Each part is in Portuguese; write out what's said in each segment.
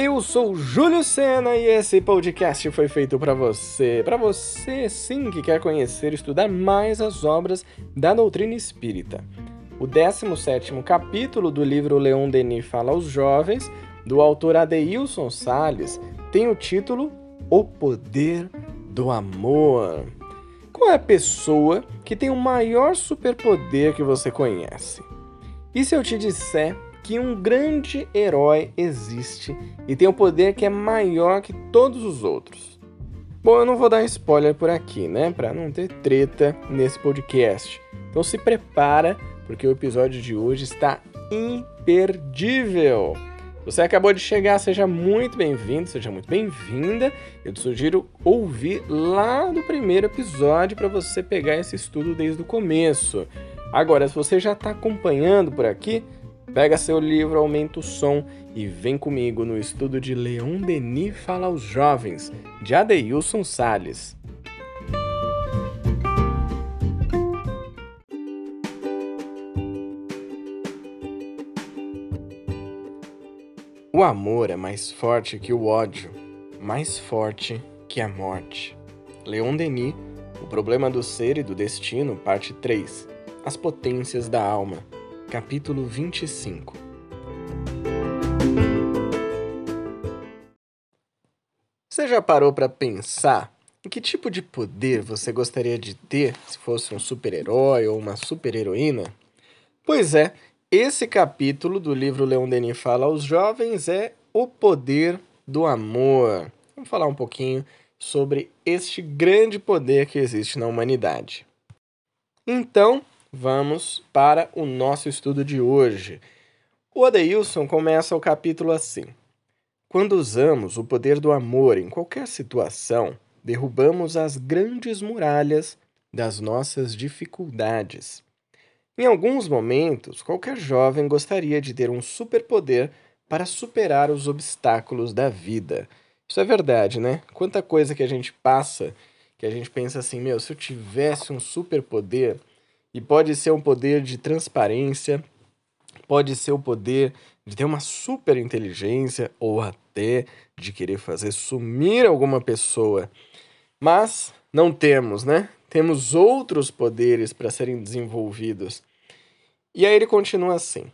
Eu sou Júlio Sena e esse podcast foi feito para você, para você sim que quer conhecer e estudar mais as obras da doutrina espírita. O 17º capítulo do livro Leon Denis Fala aos Jovens, do autor Adeilson Sales, tem o título O Poder do Amor. Qual é a pessoa que tem o maior superpoder que você conhece? E se eu te disser que um grande herói existe e tem um poder que é maior que todos os outros? Bom, eu não vou dar spoiler por aqui, né, para não ter treta nesse podcast. Então se prepara, porque o episódio de hoje está imperdível. Você acabou de chegar, seja muito bem-vindo, seja muito bem-vinda. Eu te sugiro ouvir lá do primeiro episódio para você pegar esse estudo desde o começo. Agora, se você já está acompanhando por aqui, pega seu livro, aumenta o som e vem comigo no estudo de Leon Denis Fala aos Jovens, de Adeilson Sales. O amor é mais forte que o ódio, mais forte que a morte. Leon Denis, O Problema do Ser e do Destino, parte 3. As Potências da Alma, capítulo 25. Você já parou para pensar em que tipo de poder você gostaria de ter se fosse um super-herói ou uma super-heroína? Pois é, esse capítulo do livro Leon Denis Fala aos Jovens é O Poder do Amor. Vamos falar um pouquinho sobre este grande poder que existe na humanidade. Então, vamos para o nosso estudo de hoje. O Adeilson começa o capítulo assim: Quando usamos o poder do amor em qualquer situação, derrubamos as grandes muralhas das nossas dificuldades. Em alguns momentos, qualquer jovem gostaria de ter um superpoder para superar os obstáculos da vida. Isso é verdade, né? Quanta coisa que a gente passa que a gente pensa assim, meu, se eu tivesse um superpoder, e pode ser um poder de transparência, pode ser o poder de ter uma super inteligência ou até de querer fazer sumir alguma pessoa. Mas não temos, né? Temos outros poderes para serem desenvolvidos. E aí ele continua assim: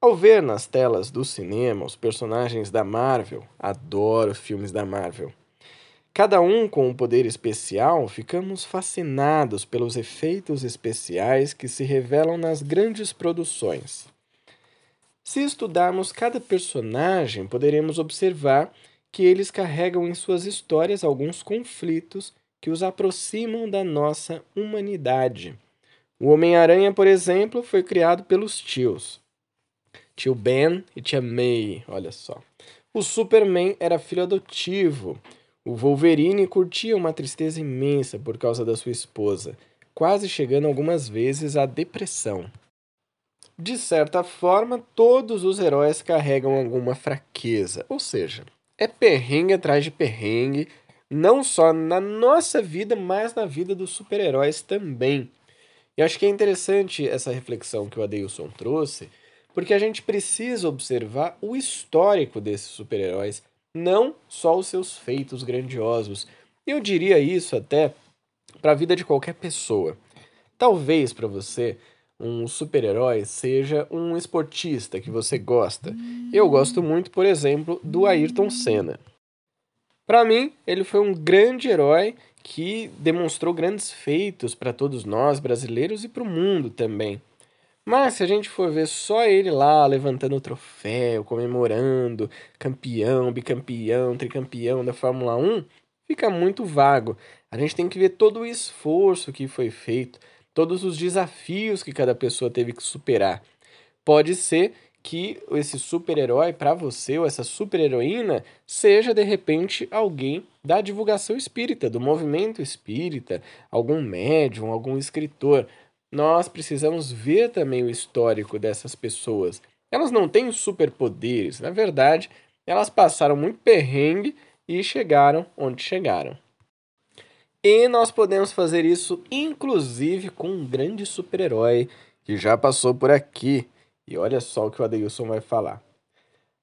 Ao ver nas telas do cinema os personagens da Marvel, adoro filmes da Marvel. Cada um com um poder especial, ficamos fascinados pelos efeitos especiais que se revelam nas grandes produções. Se estudarmos cada personagem, poderemos observar que eles carregam em suas histórias alguns conflitos que os aproximam da nossa humanidade. O Homem-Aranha, por exemplo, foi criado pelos tios. Tio Ben e tia May, olha só. O Superman era filho adotivo. O Wolverine curtia uma tristeza imensa por causa da sua esposa, quase chegando algumas vezes à depressão. De certa forma, todos os heróis carregam alguma fraqueza, ou seja, é perrengue atrás de perrengue, não só na nossa vida, mas na vida dos super-heróis também. E acho que é interessante essa reflexão que o Adeilson trouxe, porque a gente precisa observar o histórico desses super-heróis, não só os seus feitos grandiosos. Eu diria isso até para a vida de qualquer pessoa. Talvez para você um super-herói seja um esportista que você gosta. Eu gosto muito, por exemplo, do Ayrton Senna. Para mim, ele foi um grande herói que demonstrou grandes feitos para todos nós brasileiros e para o mundo também. Mas se a gente for ver só ele lá levantando o troféu, comemorando, campeão, bicampeão, tricampeão da Fórmula 1, fica muito vago. A gente tem que ver todo o esforço que foi feito, todos os desafios que cada pessoa teve que superar. Pode ser que esse super-herói para você ou essa super-heroína seja de repente alguém da divulgação espírita, do movimento espírita, algum médium, algum escritor. Nós precisamos ver também o histórico dessas pessoas. Elas não têm superpoderes, na verdade, elas passaram muito perrengue e chegaram onde chegaram. E nós podemos fazer isso inclusive com um grande super-herói que já passou por aqui, e olha só o que o Adeilson vai falar.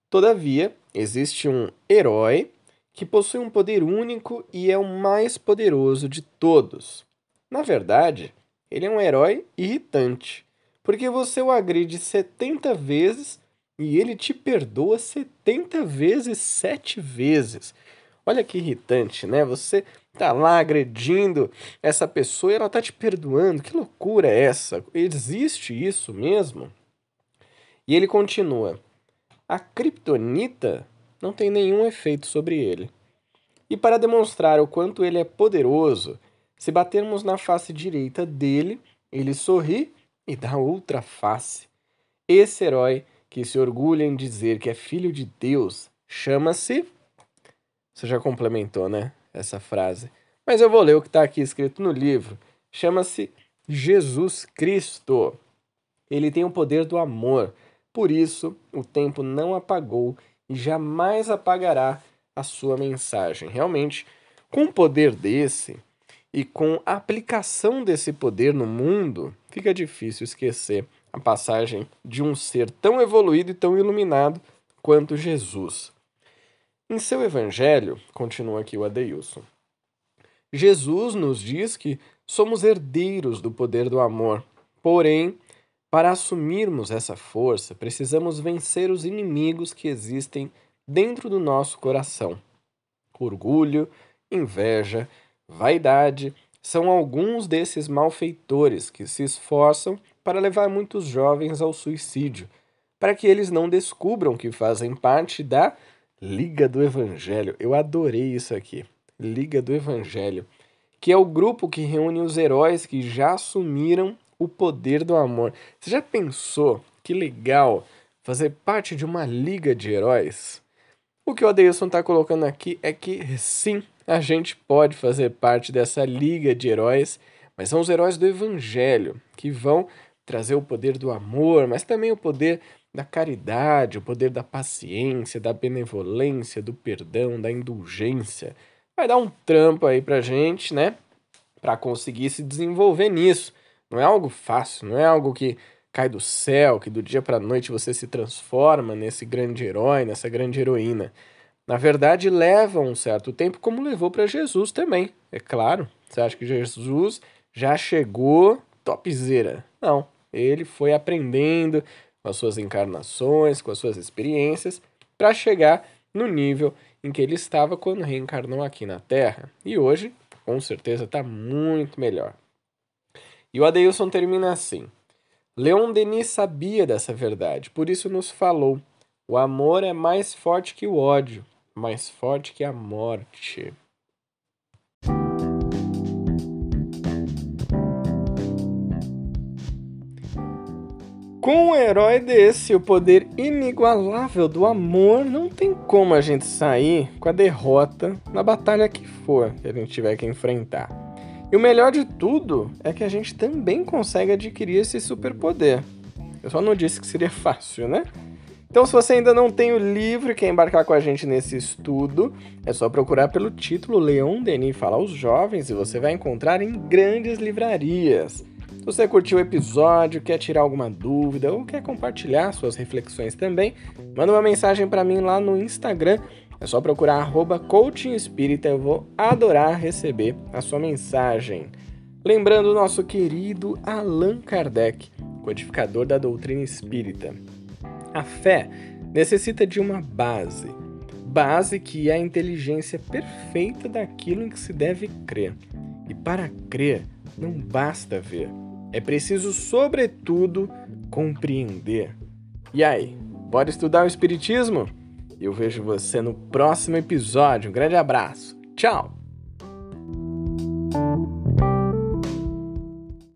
Todavia, existe um herói que possui um poder único e é o mais poderoso de todos. Na verdade, ele é um herói irritante, porque você o agride 70 vezes e ele te perdoa 70 vezes 7 vezes. Olha que irritante, né? Você tá lá agredindo essa pessoa e ela tá te perdoando. Que loucura é essa? Existe isso mesmo? E ele continua: A kriptonita não tem nenhum efeito sobre ele. E para demonstrar o quanto ele é poderoso, se batermos na face direita dele, ele sorri e dá outra face. Esse herói que se orgulha em dizer que é filho de Deus chama-se. Você já complementou, né? Essa frase. Mas eu vou ler o que está aqui escrito no livro. Chama-se Jesus Cristo. Ele tem o poder do amor. Por isso, o tempo não apagou e jamais apagará a sua mensagem. Realmente, com um poder desse, e com a aplicação desse poder no mundo, fica difícil esquecer a passagem de um ser tão evoluído e tão iluminado quanto Jesus. Em seu evangelho, continua aqui o Adeilson, Jesus nos diz que somos herdeiros do poder do amor. Porém, para assumirmos essa força, precisamos vencer os inimigos que existem dentro do nosso coração: orgulho, inveja, vaidade, são alguns desses malfeitores que se esforçam para levar muitos jovens ao suicídio, para que eles não descubram que fazem parte da Liga do Evangelho. Eu adorei isso aqui. Liga do Evangelho, que é o grupo que reúne os heróis que já assumiram o poder do amor. Você já pensou que legal fazer parte de uma liga de heróis? O que o Adeilson está colocando aqui é que sim, a gente pode fazer parte dessa liga de heróis, mas são os heróis do Evangelho que vão trazer o poder do amor, mas também o poder da caridade, o poder da paciência, da benevolência, do perdão, da indulgência. Vai dar um trampo aí pra gente, né? Para conseguir se desenvolver nisso. Não é algo fácil, não é algo que cai do céu, que do dia para noite você se transforma nesse grande herói, nessa grande heroína na verdade, leva um certo tempo, como levou para Jesus também. É claro, você acha que Jesus já chegou topzera? Não, ele foi aprendendo com as suas encarnações, com as suas experiências, para chegar no nível em que ele estava quando reencarnou aqui na Terra. E hoje, com certeza, está muito melhor. E o Adeilson termina assim. Leon Denis sabia dessa verdade, por isso nos falou: o amor é mais forte que o ódio, mais forte que a morte. Com um herói desse, o poder inigualável do amor, não tem como a gente sair com a derrota na batalha que for que a gente tiver que enfrentar. E o melhor de tudo é que a gente também consegue adquirir esse superpoder. Eu só não disse que seria fácil, né? Então, se você ainda não tem o livro e quer embarcar com a gente nesse estudo, é só procurar pelo título Leon Denis Fala aos Jovens e você vai encontrar em grandes livrarias. Se você curtiu o episódio, quer tirar alguma dúvida ou quer compartilhar suas reflexões também, manda uma mensagem para mim lá no Instagram. É só procurar arroba eu vou adorar receber a sua mensagem. Lembrando o nosso querido Allan Kardec, codificador da doutrina espírita. A fé necessita de uma base, base que é a inteligência perfeita daquilo em que se deve crer. E para crer, não basta ver, é preciso, sobretudo, compreender. E aí, bora estudar o Espiritismo? Eu vejo você no próximo episódio. Um grande abraço. Tchau!